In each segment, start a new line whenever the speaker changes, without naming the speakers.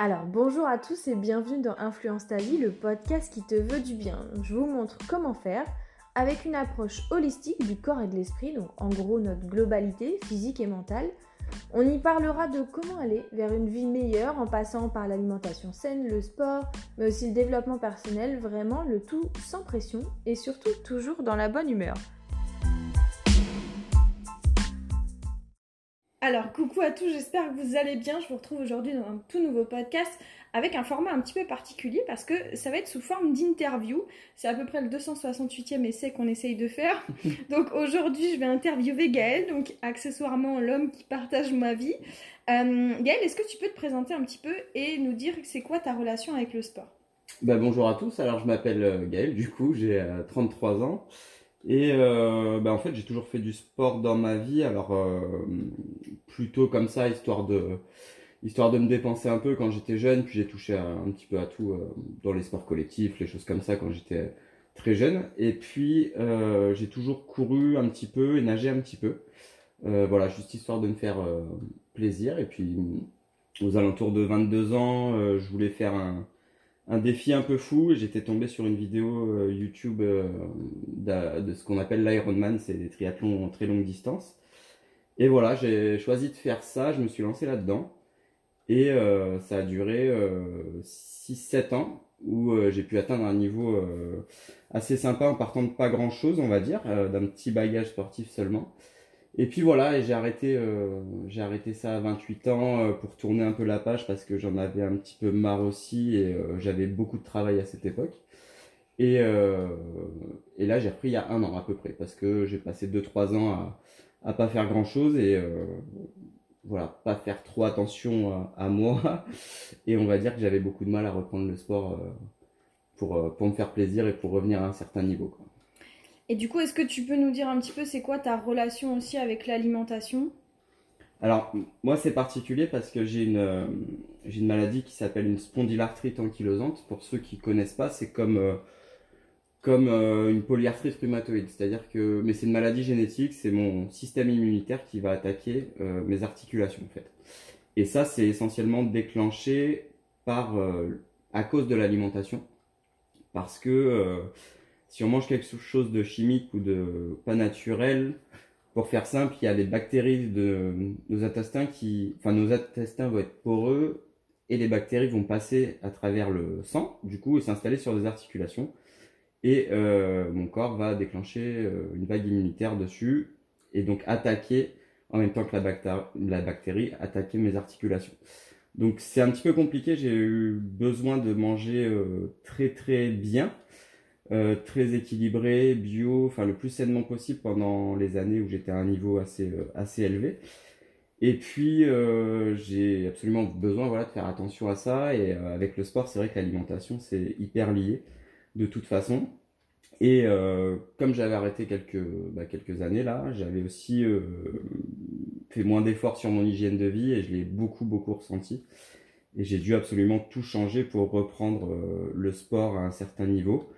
Alors bonjour à tous et bienvenue dans Influence ta vie, le podcast qui te veut du bien. Je vous montre comment faire avec une approche holistique du corps et de l'esprit, donc en gros notre globalité physique et mentale. On y parlera de comment aller vers une vie meilleure en passant par l'alimentation saine, le sport, mais aussi le développement personnel, vraiment le tout sans pression et surtout toujours dans la bonne humeur. Alors, coucou à tous, j'espère que vous allez bien. Je vous retrouve aujourd'hui dans un tout nouveau podcast avec un format un petit peu particulier parce que ça va être sous forme d'interview. C'est à peu près le 268e essai qu'on essaye de faire. Donc aujourd'hui, je vais interviewer Gaël, donc accessoirement l'homme qui partage ma vie. Euh, Gaël, est-ce que tu peux te présenter un petit peu et nous dire c'est quoi ta relation avec le sport?
Bah, Bonjour à tous, alors je m'appelle euh, Gaël, du coup j'ai 33 euh, ans. Et euh, bah, en fait, j'ai toujours fait du sport dans ma vie, alors euh, plutôt comme ça, histoire de, histoire de me dépenser un peu quand j'étais jeune, puis j'ai touché un petit peu à tout euh, dans les sports collectifs, les choses comme ça quand j'étais très jeune. Et puis, euh, j'ai toujours couru un petit peu et nagé un petit peu. Voilà, juste histoire de me faire plaisir. Et puis, aux alentours de 22 ans, je voulais faire un un défi un peu fou. J'étais tombé sur une vidéo euh, YouTube euh, de, ce qu'on appelle l'Ironman, c'est des triathlons en très longue distance. Et voilà, j'ai choisi de faire ça, je me suis lancé là-dedans. Et euh, ça a duré 6-7 ans où j'ai pu atteindre un niveau assez sympa en partant de pas grand-chose, on va dire, d'un petit bagage sportif seulement. Et puis voilà, et j'ai arrêté, euh, arrêté ça à 28 ans euh, pour tourner un peu la page parce que j'en avais un petit peu marre aussi et euh, j'avais beaucoup de travail à cette époque. Et, et là, j'ai repris il y a un an à peu près parce que j'ai passé 2-3 ans à, à pas faire grand chose et voilà, pas faire trop attention à, moi. Et on va dire que j'avais beaucoup de mal à reprendre le sport pour, pour me faire plaisir et pour revenir à un certain niveau.
Et du coup, est-ce que tu peux nous dire un petit peu c'est quoi ta relation aussi avec l'alimentation?
Alors, moi, c'est particulier parce que j'ai une, euh, une maladie qui s'appelle une spondylarthrite ankylosante. Pour ceux qui connaissent pas, c'est comme, euh, comme euh, une polyarthrite rhumatoïde. C'est-à-dire que, mais c'est une maladie génétique, c'est mon système immunitaire qui va attaquer mes articulations en fait. Et ça, c'est essentiellement déclenché par, à cause de l'alimentation. Parce que si on mange quelque chose de chimique ou de pas naturel, pour faire simple, il y a des bactéries de nos intestins qui, enfin nos intestins vont être poreux et les bactéries vont passer à travers le sang, du coup, et s'installer sur des articulations. Et euh, mon corps va déclencher euh, une vague immunitaire dessus et donc attaquer en même temps que la, bactérie, la bactérie attaquer mes articulations. Donc c'est un petit peu compliqué. J'ai eu besoin de manger euh, très très bien euh, très équilibré, bio, enfin le plus sainement possible pendant les années où j'étais à un niveau assez, euh, assez élevé. Et puis euh, j'ai absolument besoin voilà, de faire attention à ça. Et avec le sport, c'est vrai que l'alimentation, c'est hyper lié de toute façon. Et comme j'avais arrêté quelques, bah, quelques années là, j'avais aussi fait moins d'efforts sur mon hygiène de vie et je l'ai beaucoup, beaucoup ressenti. Et j'ai dû absolument tout changer pour reprendre le sport à un certain niveau.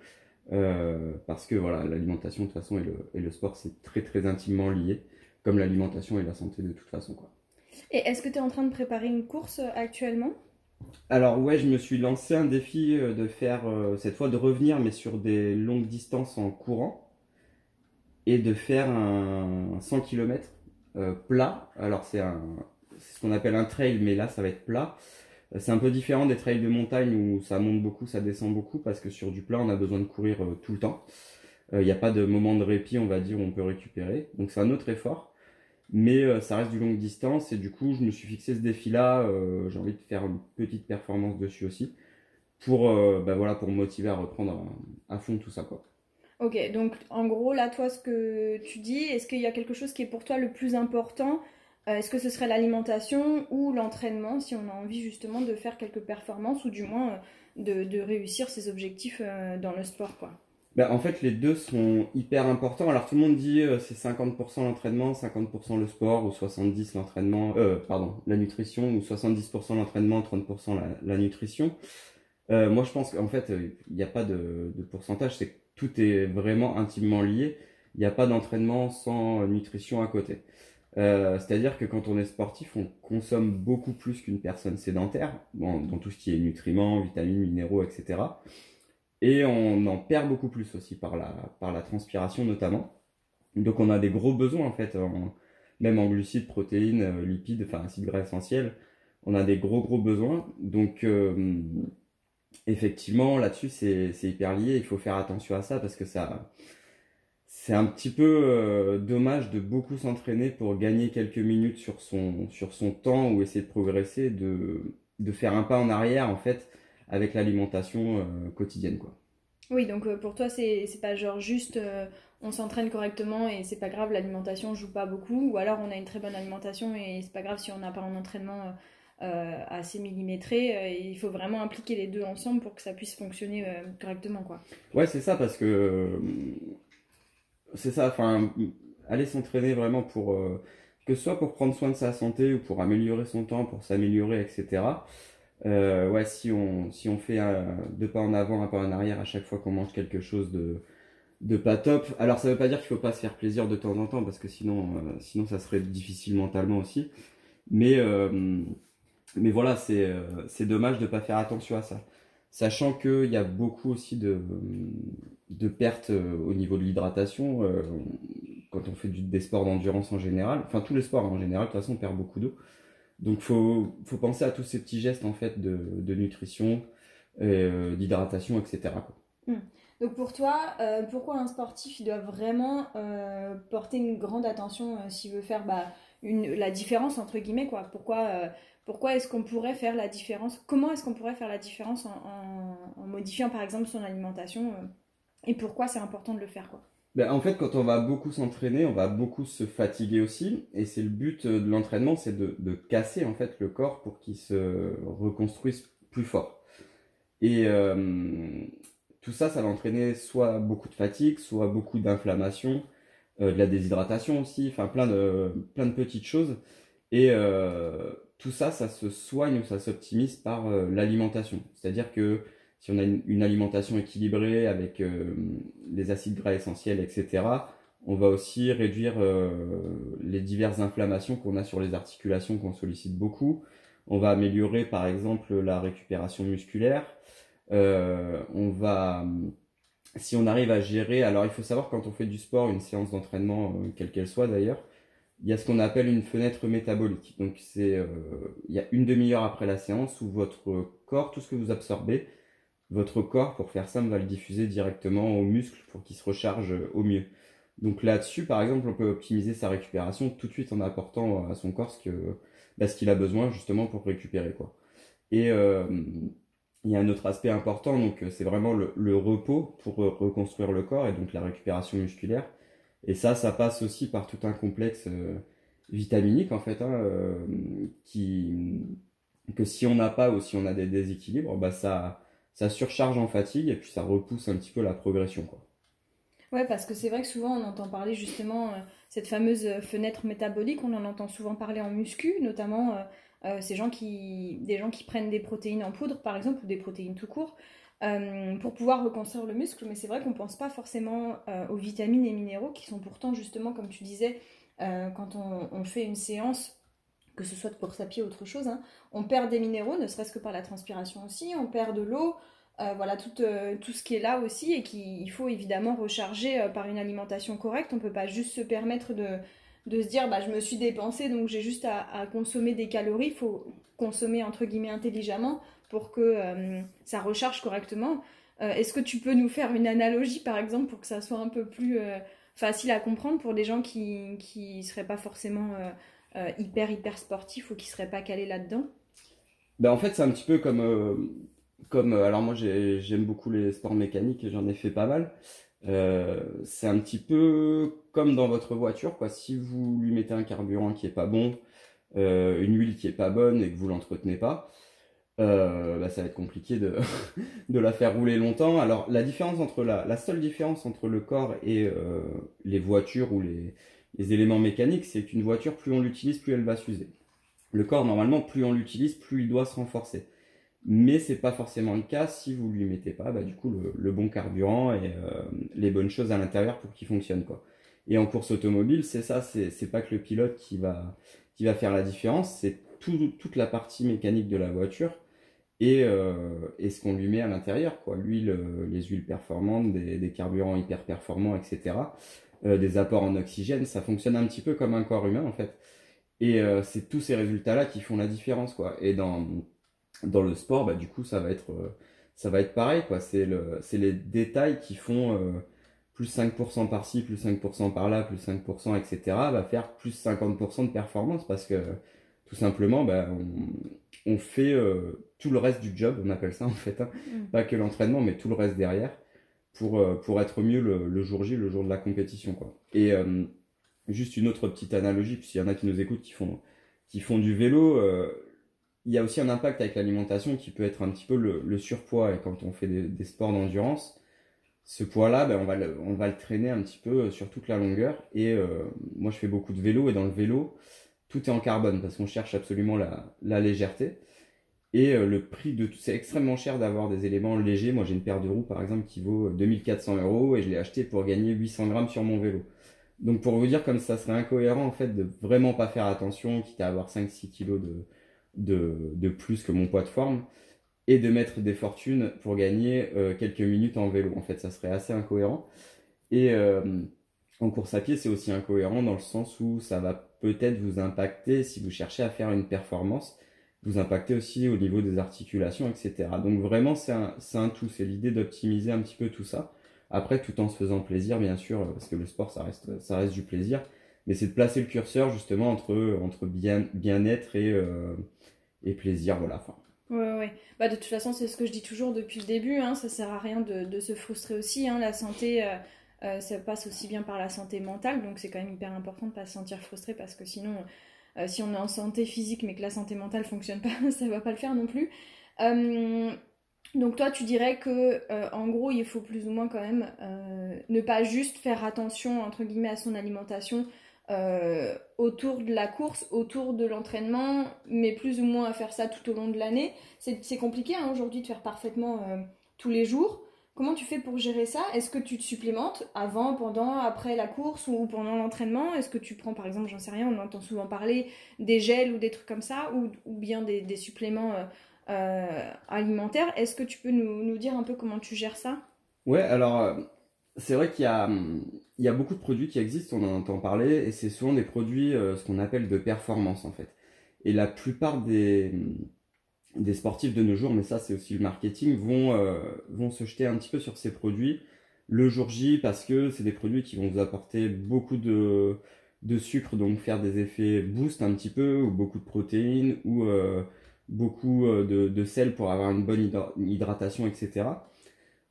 Euh, parce que voilà, l'alimentation de toute façon et le, et le sport c'est très très intimement lié, comme l'alimentation et la santé de toute façon. Quoi.
Et est-ce que tu es en train de préparer une course euh, actuellement?
Alors ouais, je me suis lancé un défi euh, de faire cette fois de revenir mais sur des longues distances en courant et de faire un 100 km plat. Alors c'est un c'est ce qu'on appelle un trail mais là ça va être plat c'est un peu différent des trails de montagne où ça monte beaucoup, ça descend beaucoup, parce que sur du plat, on a besoin de courir euh, tout le temps. Il euh, n'y a pas de moment de répit, on va dire, où on peut récupérer. Donc c'est un autre effort. Mais euh, ça reste du longue distance et du coup, je me suis fixé ce défi-là. j'ai envie de faire une petite performance dessus aussi pour, bah voilà, pour me motiver à reprendre à, fond tout ça. Quoi.
Ok, donc en gros, là, toi, ce que tu dis, est-ce qu'il y a quelque chose qui est pour toi le plus important euh, est-ce que ce serait l'alimentation ou l'entraînement si on a envie justement de faire quelques performances ou du moins euh, de, réussir ses objectifs euh, dans le sport quoi?
Ben, en fait, les deux sont hyper importants. Alors tout le monde dit c'est 50% l'entraînement, 50% le sport, ou 70% l'entraînement, pardon, la nutrition, ou 70% l'entraînement, 30% la, nutrition. moi, je pense qu'en fait, il n'y a pas de, de pourcentage. C'est tout est vraiment intimement lié. Il n'y a pas d'entraînement sans nutrition à côté. C'est-à-dire que quand on est sportif, on consomme beaucoup plus qu'une personne sédentaire, dans, dans, tout ce qui est nutriments, vitamines, minéraux, etc. Et on en perd beaucoup plus aussi par la, par la transpiration notamment. Donc on a des gros besoins en fait, même en glucides, protéines, euh, lipides, enfin acides gras essentiels. On a des gros gros besoins. Donc euh, effectivement là-dessus c'est hyper lié. Il faut faire attention à ça parce que ça c'est un petit peu euh, dommage de beaucoup s'entraîner pour gagner quelques minutes sur son, sur son temps ou essayer de progresser, de, de faire un pas en arrière en fait avec l'alimentation quotidienne quoi.
Oui, donc pour toi c'est pas genre juste on s'entraîne correctement et c'est pas grave, l'alimentation joue pas beaucoup, ou alors on a une très bonne alimentation et c'est pas grave si on n'a pas un entraînement euh, euh, assez millimétré. Euh, il faut vraiment impliquer les deux ensemble pour que ça puisse fonctionner correctement, quoi.
Ouais, c'est ça, parce que c'est ça, enfin, aller s'entraîner vraiment pour que ce soit pour prendre soin de sa santé ou pour améliorer son temps, pour s'améliorer, etc. ouais, si on, si on fait deux pas en avant, un pas en arrière à chaque fois qu'on mange quelque chose de, de pas top. Alors ça veut pas dire qu'il faut pas se faire plaisir de temps en temps parce que sinon, euh, sinon ça serait difficile mentalement aussi. Mais, euh, mais voilà, c'est euh, c'est dommage de pas faire attention à ça. Sachant qu'il y a beaucoup aussi de, de pertes au niveau de l'hydratation quand on fait du, des sports d'endurance en général. Enfin tous les sports en général, de toute façon on perd beaucoup d'eau. Donc faut, faut penser à tous ces petits gestes en fait de, de nutrition, d'hydratation, etc.
Donc pour toi, euh, pourquoi un sportif doit vraiment euh, porter une grande attention euh, s'il veut faire bah, une, la différence entre guillemets quoi? Pourquoi, pourquoi est-ce qu'on pourrait faire la différence Comment est-ce qu'on pourrait faire la différence en, modifiant par exemple son alimentation Et pourquoi c'est important de le faire
ben, en fait, quand on va beaucoup s'entraîner, on va beaucoup se fatiguer aussi, et c'est le but de l'entraînement, c'est de, casser en fait le corps pour qu'il se reconstruise plus fort. Et, tout ça, ça va entraîner soit beaucoup de fatigue, soit beaucoup d'inflammation, euh, de la déshydratation aussi, enfin plein de, plein de petites choses. Et euh, tout ça, ça se soigne ou ça s'optimise par euh, l'alimentation. C'est-à-dire que si on a une, alimentation équilibrée avec les acides gras essentiels, etc., on va aussi réduire les diverses inflammations qu'on a sur les articulations qu'on sollicite beaucoup. On va améliorer par exemple la récupération musculaire. Euh, on va, si on arrive à gérer, alors il faut savoir quand on fait du sport, une séance d'entraînement, euh, quelle qu'elle soit d'ailleurs, il y a ce qu'on appelle une fenêtre métabolique. Donc c'est, euh, il y a une demi-heure après la séance où votre corps, tout ce que vous absorbez, votre corps, pour faire ça, va le diffuser directement aux muscles pour qu'il se recharge au mieux. Donc là-dessus, par exemple, on peut optimiser sa récupération tout de suite en apportant à son corps ce bah, qu'il a besoin justement pour récupérer quoi. Et il y a un autre aspect important, donc euh, c'est vraiment le, repos pour euh, reconstruire le corps et donc la récupération musculaire. Et ça, ça passe aussi par tout un complexe euh, vitaminique en fait, hein, qui que si on n'a pas ou si on a des déséquilibres, bah ça ça surcharge en fatigue et puis ça repousse un petit peu la progression quoi.
Ouais, parce que c'est vrai que souvent on entend parler justement cette fameuse fenêtre métabolique, on en entend souvent parler en muscu, notamment euh, ces gens qui, des gens qui prennent des protéines en poudre, par exemple, ou des protéines tout court, euh, pour pouvoir reconstruire le muscle. Mais c'est vrai qu'on ne pense pas forcément euh, aux vitamines et minéraux qui sont pourtant, justement, comme tu disais, quand on, fait une séance, que ce soit de course à pied ou autre chose, hein, on perd des minéraux, ne serait-ce que par la transpiration aussi, on perd de l'eau. voilà tout, ce qui est là aussi et qu'il faut évidemment recharger par une alimentation correcte. On ne peut pas juste se permettre de, de se dire bah, je me suis dépensé donc j'ai juste à, consommer des calories, il faut consommer entre guillemets intelligemment pour que euh, ça recharge correctement. Euh, est-ce que tu peux nous faire une analogie par exemple pour que ça soit un peu plus euh, facile à comprendre pour des gens qui ne seraient pas forcément hyper hyper sportifs ou qui seraient pas calés là-dedans?
Ben, En fait c'est un petit peu comme... comme alors moi j'aime beaucoup les sports mécaniques et j'en ai fait pas mal. C'est un petit peu comme dans votre voiture, quoi. Si vous lui mettez un carburant qui est pas bon, une huile qui est pas bonne et que vous l'entretenez pas, euh, bah, ça va être compliqué de, de la faire rouler longtemps. Alors la différence entre la, la seule différence entre le corps et les voitures ou les, les éléments mécaniques, c'est qu'une voiture, plus on l'utilise, plus elle va s'user. Le corps, normalement, plus on l'utilise, plus il doit se renforcer mais c'est pas forcément le cas si vous lui mettez pas bah, du coup le, bon carburant et euh, les bonnes choses à l'intérieur pour qu'il fonctionne quoi. Et en course automobile, c'est ça, c'est pas que le pilote qui va, qui va faire la différence, c'est toute la partie mécanique de la voiture et, et ce qu'on lui met à l'intérieur, quoi. L'huile, les huiles performantes, des, des, carburants hyper performants, etc. des apports en oxygène, ça fonctionne un petit peu comme un corps humain en fait. Et euh, c'est tous ces résultats-là qui font la différence, quoi. Et dans, dans le sport, bah, du coup, ça va être, euh, ça va être pareil, quoi. C'est le, c'est les détails qui font euh, plus 5% par-ci, plus 5% par-là, plus 5%, etc. va faire plus 50% de performance parce que tout simplement, bah, on fait tout le reste du job, on appelle ça en fait, hein. mm. pas que l'entraînement, mais tout le reste derrière pour, pour être mieux le, le, jour J, le jour de la compétition, quoi. Et juste une autre petite analogie, puisqu'il y en a qui nous écoutent qui font, qui font du vélo, euh, il y a aussi un impact avec l'alimentation qui peut être un petit peu le, surpoids. Et quand on fait des, sports d'endurance, ce poids-là, ben, on, va le, on va le traîner un petit peu sur toute la longueur. Et euh, moi, je fais beaucoup de vélo, et dans le vélo, tout est en carbone, parce qu'on cherche absolument la, la légèreté. Et euh, le prix de tout, c'est extrêmement cher d'avoir des éléments légers. Moi, j'ai une paire de roues, par exemple, qui vaut 2400 euros, et je l'ai acheté pour gagner 800 grammes sur mon vélo. Donc pour vous dire comme ça serait incohérent en fait de vraiment pas faire attention, quitte à avoir 5-6 kilos de, de, plus que mon poids de forme, et de mettre des fortunes pour gagner euh, quelques minutes en vélo. En fait, ça serait assez incohérent. Et euh, en course à pied, c'est aussi incohérent dans le sens où ça va peut-être vous impacter si vous cherchez à faire une performance, vous impacter aussi au niveau des articulations, etc. Donc vraiment, c'est un, un tout. C'est l'idée d'optimiser un petit peu tout ça. Après, tout en se faisant plaisir, bien sûr, parce que le sport, ça reste, ça reste du plaisir. Mais c'est de placer le curseur justement entre, entre bien, bien-être et, euh, et plaisir, voilà. Enfin,
Ouais, ouais. Bah, de toute façon, c'est ce que je dis toujours depuis le début. Hein, ça sert à rien de, de se frustrer aussi. Hein, la santé, euh, euh, ça passe aussi bien par la santé mentale. Donc, c'est quand même hyper important de ne pas se sentir frustré parce que sinon, si on est en santé physique mais que la santé mentale fonctionne pas, ça va pas le faire non plus. Donc toi, tu dirais que euh, en gros, il faut plus ou moins quand même euh, ne pas juste faire attention entre guillemets à son alimentation euh, autour de la course, autour de l'entraînement, mais plus ou moins à faire ça tout au long de l'année. C'est compliqué hein, aujourd'hui de faire parfaitement tous les jours. Comment tu fais pour gérer ça? Est-ce que tu te supplémentes avant, pendant, après la course ou pendant l'entraînement? Est-ce que tu prends par exemple, j'en sais rien, on entend souvent parler des gels ou des trucs comme ça, ou, bien des suppléments euh, alimentaire. Est-ce que tu peux nous, dire un peu comment tu gères ça?
Ouais, alors euh, c'est vrai qu'il y y a beaucoup de produits qui existent, on en entend parler, et c'est souvent des produits, euh, ce qu'on appelle de performance en fait. Et la plupart des, des sportifs de nos jours, mais ça c'est aussi le marketing, vont, vont se jeter un petit peu sur ces produits le jour J parce que c'est des produits qui vont vous apporter beaucoup de, de sucre, donc faire des effets boost un petit peu, ou beaucoup de protéines, ou beaucoup euh, de, sel pour avoir une bonne hydratation, etc.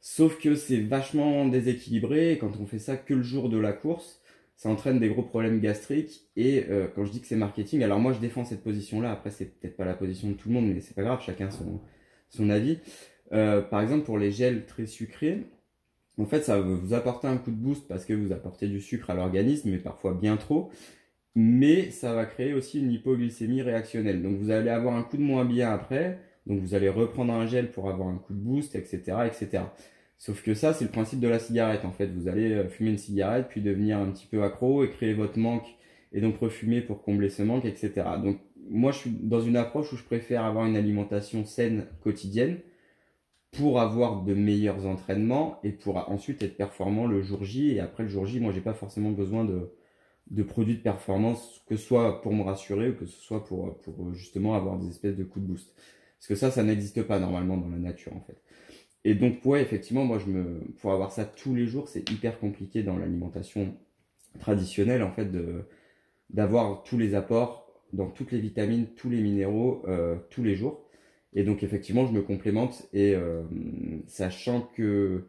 Sauf que c'est vachement déséquilibré quand on fait ça que le jour de la course, ça entraîne des gros problèmes gastriques. Et euh, quand je dis que c'est marketing, alors moi je défends cette position-là. Après, c'est peut-être pas la position de tout le monde, mais c'est pas grave, chacun son, avis. Euh, par exemple, pour les gels très sucrés, en fait, ça va vous apporter un coup de boost parce que vous apportez du sucre à l'organisme, mais parfois bien trop mais ça va créer aussi une hypoglycémie réactionnelle. Donc vous allez avoir un coup de moins bien après, donc vous allez reprendre un gel pour avoir un coup de boost, etc., etc. Sauf que ça, c'est le principe de la cigarette. En fait, vous allez euh, fumer une cigarette, puis devenir un petit peu accro et créer votre manque, et donc refumer pour combler ce manque, etc. Donc moi, je suis dans une approche où je préfère avoir une alimentation saine quotidienne pour avoir de meilleurs entraînements et pour ensuite être performant le jour J. Et après le jour J, moi, j'ai pas forcément besoin de de produits de performance, que ce soit pour me rassurer ou que ce soit pour, pour justement avoir des espèces de coups de boost. Parce que ça, ça n'existe pas normalement dans la nature en fait. Et donc, ouais, effectivement, moi, je me, pour avoir ça tous les jours, c'est hyper compliqué dans l'alimentation traditionnelle en fait de d'avoir tous les apports dans toutes les vitamines, tous les minéraux euh, tous les jours. Et donc, effectivement, je me complémente et euh, sachant que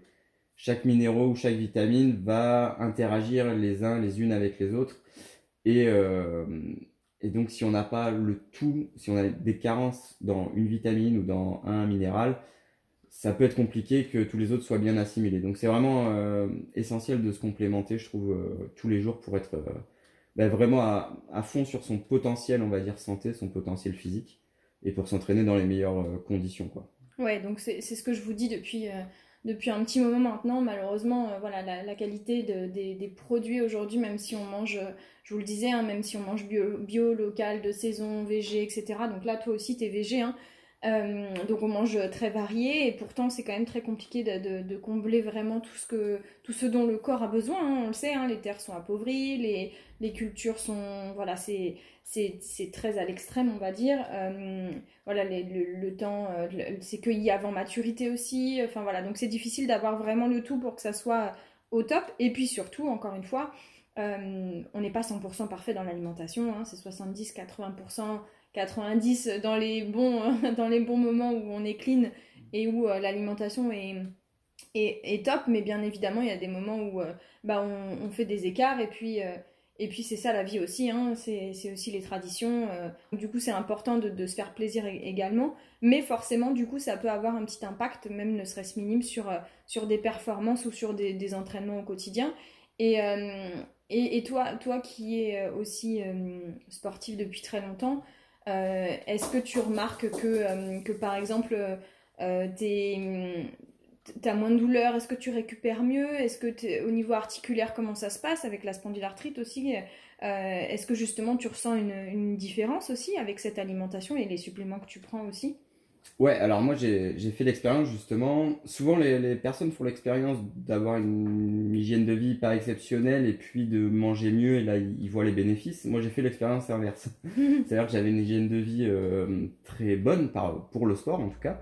chaque minéraux ou chaque vitamine va interagir les uns les unes avec les autres. Et, euh, et donc si on n'a pas le tout, si on a des carences dans une vitamine ou dans un minéral, ça peut être compliqué que tous les autres soient bien assimilés. Donc c'est vraiment euh, essentiel de se complémenter, je trouve, euh, tous les jours pour être ben, vraiment à, fond sur son potentiel, on va dire, santé, son potentiel physique, et pour s'entraîner dans les meilleures conditions. Quoi.
Ouais, donc c'est ce que je vous dis depuis depuis un petit moment maintenant. Malheureusement, voilà, la, qualité des, produits aujourd'hui, même si on mange, je vous le disais, hein, même si on mange bio, bio, local, de saison, VG, etc. Donc là, toi aussi, tu es VG. Hein, euh, donc on mange très varié et pourtant c'est quand même très compliqué de, combler vraiment tout ce, que, tout ce dont le corps a besoin. Hein. on le sait, hein, les terres sont appauvries, les, cultures sont... Voilà, c'est, c'est, très à l'extrême on va dire. Euh, voilà, le, temps, euh, c'est cueilli avant maturité aussi. Enfin voilà, donc c'est difficile d'avoir vraiment le tout pour que ça soit au top. Et puis surtout, encore une fois, on n'est pas 100% parfait dans l'alimentation, hein. c'est 70-80% 90 dans les bons, dans les bons moments où on est clean et où euh, l'alimentation est, est, top, mais bien évidemment, il y a des moments où euh, bah, on, fait des écarts et puis, euh, et puis c'est ça la vie aussi, hein, c'est aussi les traditions. du coup, c'est important de, se faire plaisir également, mais forcément, du coup, ça peut avoir un petit impact, même ne serait-ce minime, sur, sur des performances ou sur des, entraînements au quotidien. Et, et, toi, toi qui es aussi sportif depuis très longtemps, euh, est-ce que tu remarques que, euh, par exemple, euh, tu as moins de douleur Est-ce que tu récupères mieux? Est-ce que au niveau articulaire, comment ça se passe avec la spondylarthrite aussi? Est-ce que justement tu ressens une, une, différence aussi avec cette alimentation et les suppléments que tu prends aussi?
Ouais, alors moi j'ai fait l'expérience justement. Souvent les, personnes font l'expérience d'avoir une hygiène de vie pas exceptionnelle et puis de manger mieux et là ils voient les bénéfices. Moi j'ai fait l'expérience inverse. C'est-à-dire que j'avais une hygiène de vie euh, très bonne pour le sport en tout cas.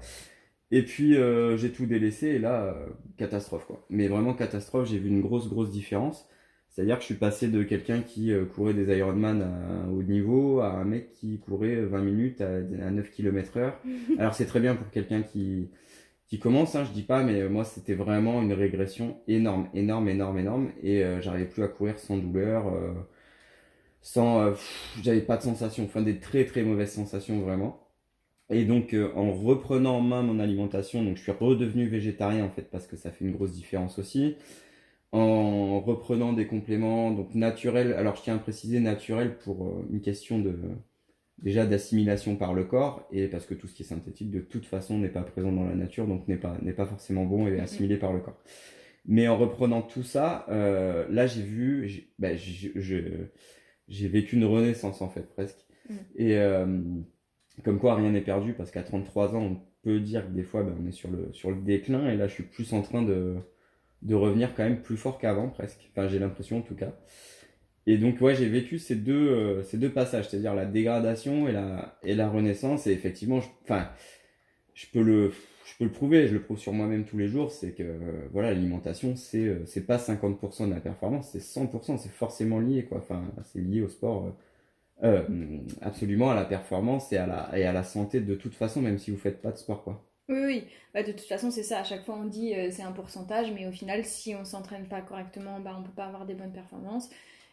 Et puis euh, j'ai tout délaissé et là, euh, catastrophe quoi. Mais vraiment catastrophe, j'ai vu une grosse grosse différence. C'est-à-dire que je suis passé de quelqu'un qui euh, courait des Ironman à haut niveau à un mec qui courait 20 minutes à, 9 km heure. Alors c'est très bien pour quelqu'un qui, qui commence, hein, je dis pas, mais moi c'était vraiment une régression énorme, énorme, énorme, énorme. Et euh, j'arrivais plus à courir sans douleur, euh, sans, j'avais pas de sensation, enfin des très très mauvaises sensations vraiment. Et donc en reprenant en main mon alimentation, donc je suis redevenu végétarien en fait parce que ça fait une grosse différence aussi en reprenant des compléments donc naturels. Alors je tiens à préciser naturel pour euh, une question de déjà d'assimilation par le corps et parce que tout ce qui est synthétique de toute façon n'est pas présent dans la nature donc n'est pas n'est pas forcément bon et assimilé par le corps. Mais en reprenant tout ça, euh, là j'ai vu, j'ai bah, vécu une renaissance en fait presque. Mm. Et euh, comme quoi rien n'est perdu parce qu'à 33 ans on peut dire que des fois ben, on est sur le sur le déclin et là je suis plus en train de de revenir quand même plus fort qu'avant presque. Enfin, j'ai l'impression en tout cas. Et donc, ouais, j'ai vécu ces deux, euh, ces deux passages, c'est-à-dire la dégradation et la, et la renaissance. Et effectivement, je, enfin, je peux le, je peux le prouver, je le prouve sur moi-même tous les jours, c'est que, voilà, l'alimentation, c'est, euh, c'est pas 50% de la performance, c'est 100%, c'est forcément lié, quoi. Enfin, c'est lié au sport, euh, absolument à la performance et à la, et à la santé de toute façon, même si vous faites pas de sport, quoi.
Oui, oui. Bah, de toute façon, c'est ça. À chaque fois, on dit euh, c'est un pourcentage, mais au final, si on s'entraîne pas correctement, bah, on peut pas avoir des bonnes performances.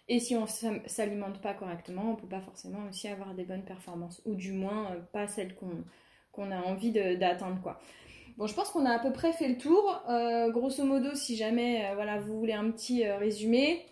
Et si on s'alimente pas correctement, on peut pas forcément aussi avoir des bonnes performances. Ou du moins, euh, pas celles qu'on a envie d'atteindre, quoi. Bon, je pense qu'on a à peu près fait le tour. Euh, grosso modo, si jamais voilà, vous voulez un petit résumé,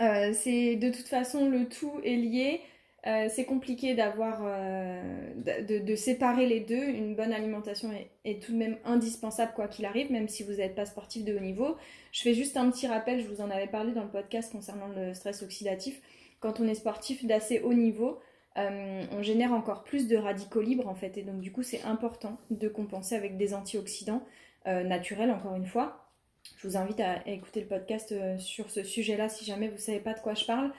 c'est de toute façon le tout est lié. Euh, c'est compliqué d'avoir euh, de, séparer les deux. Une bonne alimentation est, tout de même indispensable quoi qu'il arrive, même si vous n'êtes pas sportif de haut niveau. Je fais juste un petit rappel, je vous en avais parlé dans le podcast concernant le stress oxydatif. Quand on est sportif d'assez haut niveau, euh, on génère encore plus de radicaux libres en fait, et donc du coup c'est important de compenser avec des antioxydants naturels encore une fois. Je vous invite à écouter le podcast sur ce sujet-là si jamais vous ne savez pas de quoi je parle.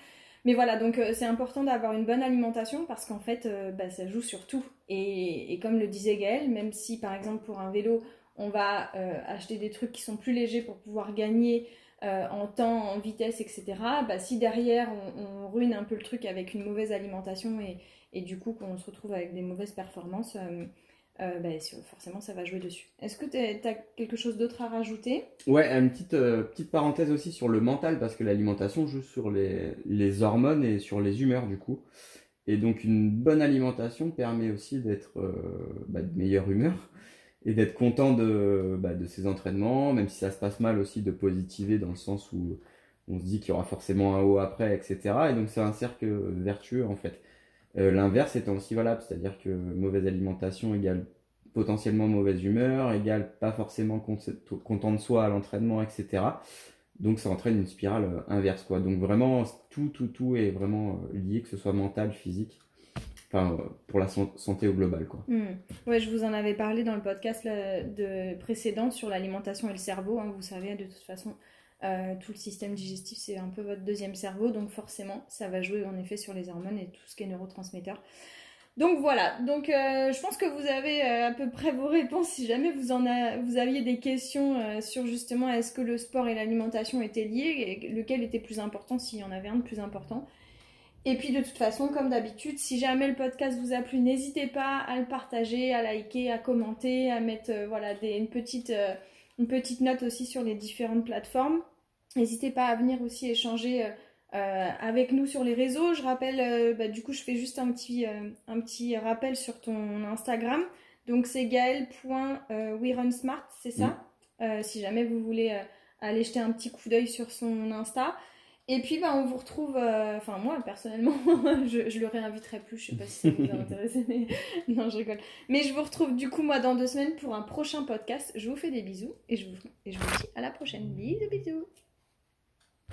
Mais voilà, donc euh, c'est important d'avoir une bonne alimentation parce qu'en fait, euh, bah, ça joue sur tout. Et, comme le disait Gaël, même si par exemple pour un vélo, on va euh, acheter des trucs qui sont plus légers pour pouvoir gagner en temps, en vitesse, etc., bah, si derrière on, ruine un peu le truc avec une mauvaise alimentation et, du coup qu'on se retrouve avec des mauvaises performances, bah, forcément ça va jouer dessus. Est-ce que tu as quelque chose d'autre à rajouter?
Ouais, une petite, euh, petite parenthèse aussi sur le mental, parce que l'alimentation joue sur les, les, hormones et sur les humeurs du coup. Et donc une bonne alimentation permet aussi d'être euh, bah, de meilleure humeur et d'être content de, bah, de ses entraînements, même si ça se passe mal aussi de positiver dans le sens où on se dit qu'il y aura forcément un haut après, etc. Et donc c'est un cercle vertueux en fait. Euh, l'inverse étant aussi valable, c'est-à-dire que mauvaise alimentation égale potentiellement mauvaise humeur, égale pas forcément content de soi à l'entraînement, etc. Donc ça entraîne une spirale euh, inverse, quoi. Donc vraiment, tout, tout, tout est vraiment euh, lié, que ce soit mental, physique, enfin, pour la santé au global, quoi.
Hmm. Je vous en avais parlé dans le podcast de précédent sur l'alimentation et le cerveau. Hein. Vous savez, de toute façon, tout le système digestif, c'est un peu votre deuxième cerveau, donc forcément, ça va jouer en effet sur les hormones et tout ce qui est neurotransmetteur. Donc voilà, donc euh, je pense que vous avez euh, à peu près vos réponses si jamais vous en vous aviez des questions euh, sur justement est-ce que le sport et l'alimentation étaient liés lequel était plus important s'il y en avait un de plus important. Et puis de toute façon, comme d'habitude, si jamais le podcast vous a plu, n'hésitez pas à le partager, à liker, à commenter, à mettre voilà une petite une petite note aussi sur les différentes plateformes. N'hésitez pas à venir aussi échanger euh, avec nous sur les réseaux. Je rappelle, euh, bah, du coup, je fais juste un petit, euh, un petit rappel sur ton Instagram. Donc, c'est gaël.werunsmart, c'est ça? Si jamais vous voulez aller jeter un petit coup d'œil sur son Insta. Et puis, bah, on vous retrouve, enfin, moi, personnellement, je, je le réinviterai plus. Je sais pas si ça vous a intéressé, mais non, je rigole. Mais je vous retrouve, du coup, moi, dans deux semaines pour un prochain podcast. Je vous fais des bisous et je vous, et je vous dis à la prochaine. Bisous, bisous